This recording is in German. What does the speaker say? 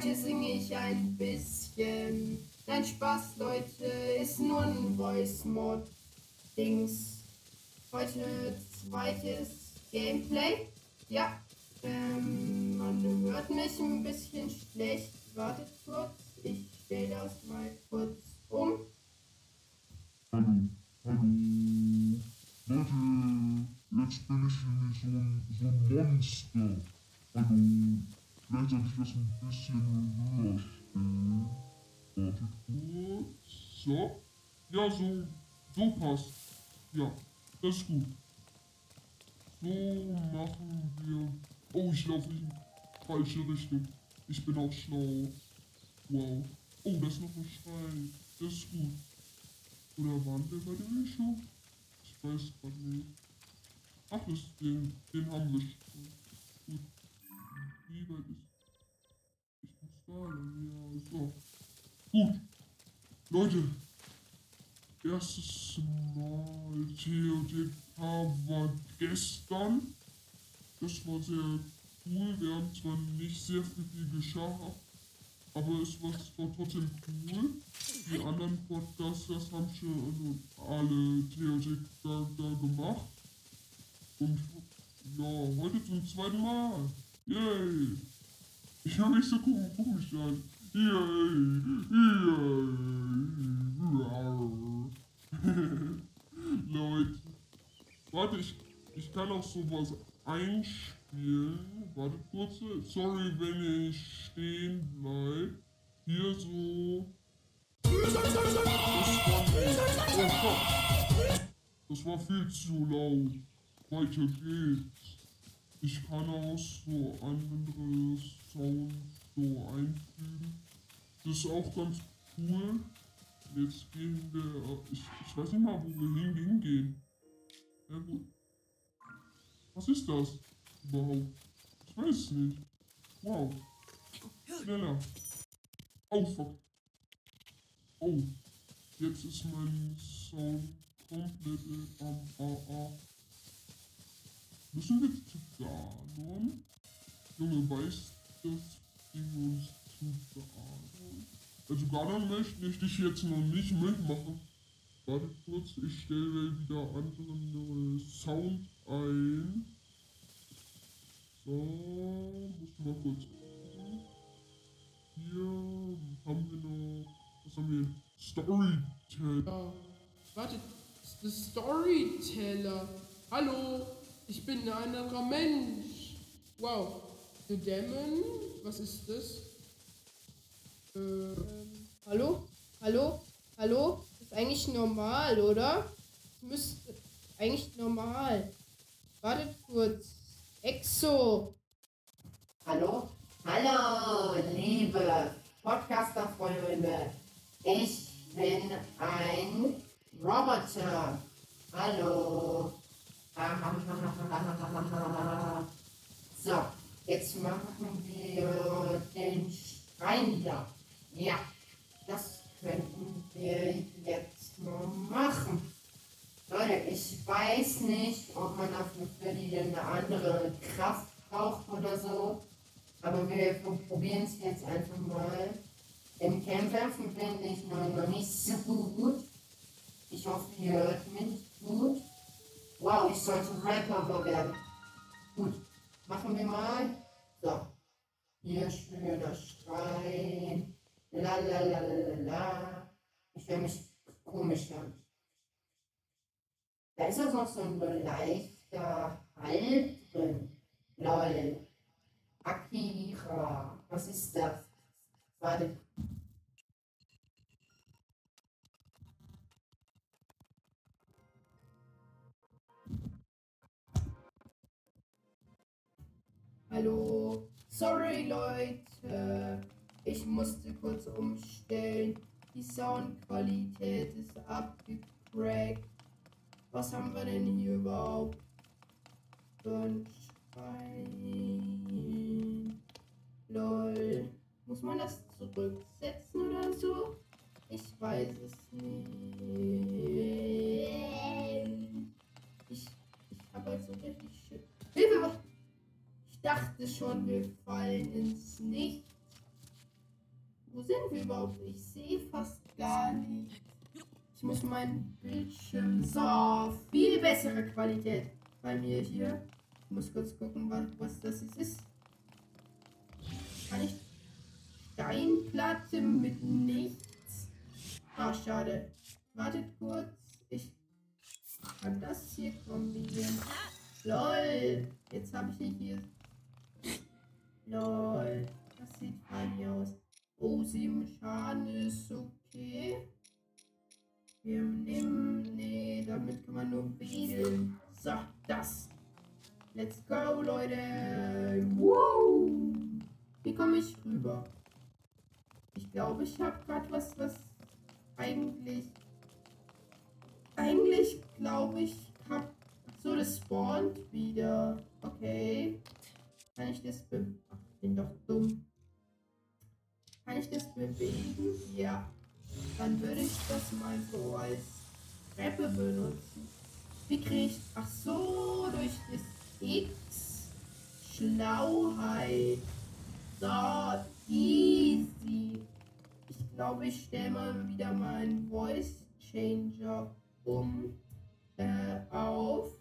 Heute singe ich ein bisschen. Nein, Spaß, Leute, ist nur ein Voice-Mod-Dings. Heute zweites Gameplay. Ja, ähm, man hört mich ein bisschen schlecht. Wartet Ja, so, so passt. Ja, das ist gut. So machen wir. Oh, ich laufe in falsche Richtung. Ich bin auch schlau. Wow. Oh, das ist noch ein Schrein. Das ist gut. Oder waren wir bei der Mischung? Ich weiß gerade nicht. Ach, das, den, den haben wir schon. Gut. Wie weit ist. Ich muss da lang, ja. So. Gut. Leute. Erstes Mal TOTK war gestern. Das war sehr cool. Wir haben zwar nicht sehr viel geschafft, aber es war zwar trotzdem cool. Die anderen Podcasters haben schon alle TOTK da, da gemacht. Und ja, heute zum zweiten Mal. Yay! Ich höre mich so komisch an. Yay! Yay! Leute. Warte, ich, ich kann auch sowas einspielen. Warte kurz. Sorry, wenn ich stehen bleib. Hier so. Das war, viel zu laut. Weiter geht's. Ich kann auch so andere Sounds so einfügen. Das ist auch ganz cool. Jetzt gehen wir. Ich, ich weiß nicht mal, wo wir hingehen. Ja, gut. Was ist das überhaupt? Ich weiß es nicht. Wow. Schneller. Oh, fuck. Oh. Jetzt ist mein Sound komplett am AA. Müssen wir zu Ganon? Junge, weiß das Uns zu Ganon? Also Ganon möchte, ich jetzt noch nicht mitmachen. Warte kurz, ich stelle wieder andere Sound ein. So, muss mal kurz gucken. Hier haben wir noch, was haben wir? Storyteller. Ja, wartet, das ist Storyteller. Hallo, ich bin ein anderer Mensch. Wow, Demon, was ist das? Ähm, hallo? Hallo? Hallo? ist eigentlich normal, oder? Das müsste eigentlich normal. Wartet kurz. Exo. Hallo? Hallo, liebe Podcaster-Freunde. Ich bin ein Roboter. Hallo. So, jetzt machen wir den Schrein wieder. Ja, das könnten wir jetzt mal machen. Leute, ich weiß nicht, ob man dafür eine andere Kraft braucht oder so. Aber wir probieren es jetzt einfach mal. Im Kämpfen bin ich noch, noch nicht so gut. Ich hoffe, ihr hört mich gut. Wow, ich sollte Rapper werden. Gut, machen wir mal. So. Hier schöner Schrein. La la la la la la. Ich höre mich komisch an. Da ist auch noch so ein leichter Halt drin. Lol. Akira. Was ist das? Warte. Hallo. Sorry, Leute. Ich musste kurz umstellen. Die Soundqualität ist abgecrackt. Was haben wir denn hier überhaupt? Schrein. Lol. Muss man das zurücksetzen oder so? Ich weiß es nicht. Ich, ich habe also richtig schön. Hilfe! Ich dachte schon, wir fallen ins Nichts. Wo sind wir überhaupt? Ich sehe fast gar nicht. Ich muss meinen Bildschirm so viel bessere Qualität bei mir hier. Ich muss kurz gucken, was, was das ist. Kann ich Steinplatte mit nichts? Ah, schade. Wartet kurz. Ich kann das hier kombinieren. LOL. Jetzt habe ich hier. LOL. Das sieht fein aus. Oh, sieben Schaden ist okay. Wir nehmen. Nee, damit kann man nur wedeln. So, das. Let's go, Leute. Wow. Wie komme ich rüber? Ich glaube, ich habe gerade was, was eigentlich. Eigentlich glaube ich, hab. So, das spawnt wieder. Okay. Kann ich das be. Ach, bin doch dumm. Kann ich das bewegen? Ja. Dann würde ich das mal so als Treppe benutzen. Wie kriege ich. Ach so, durch das X. Schlauheit. So, easy. Ich glaube, ich stelle mal wieder meinen Voice Changer um äh, auf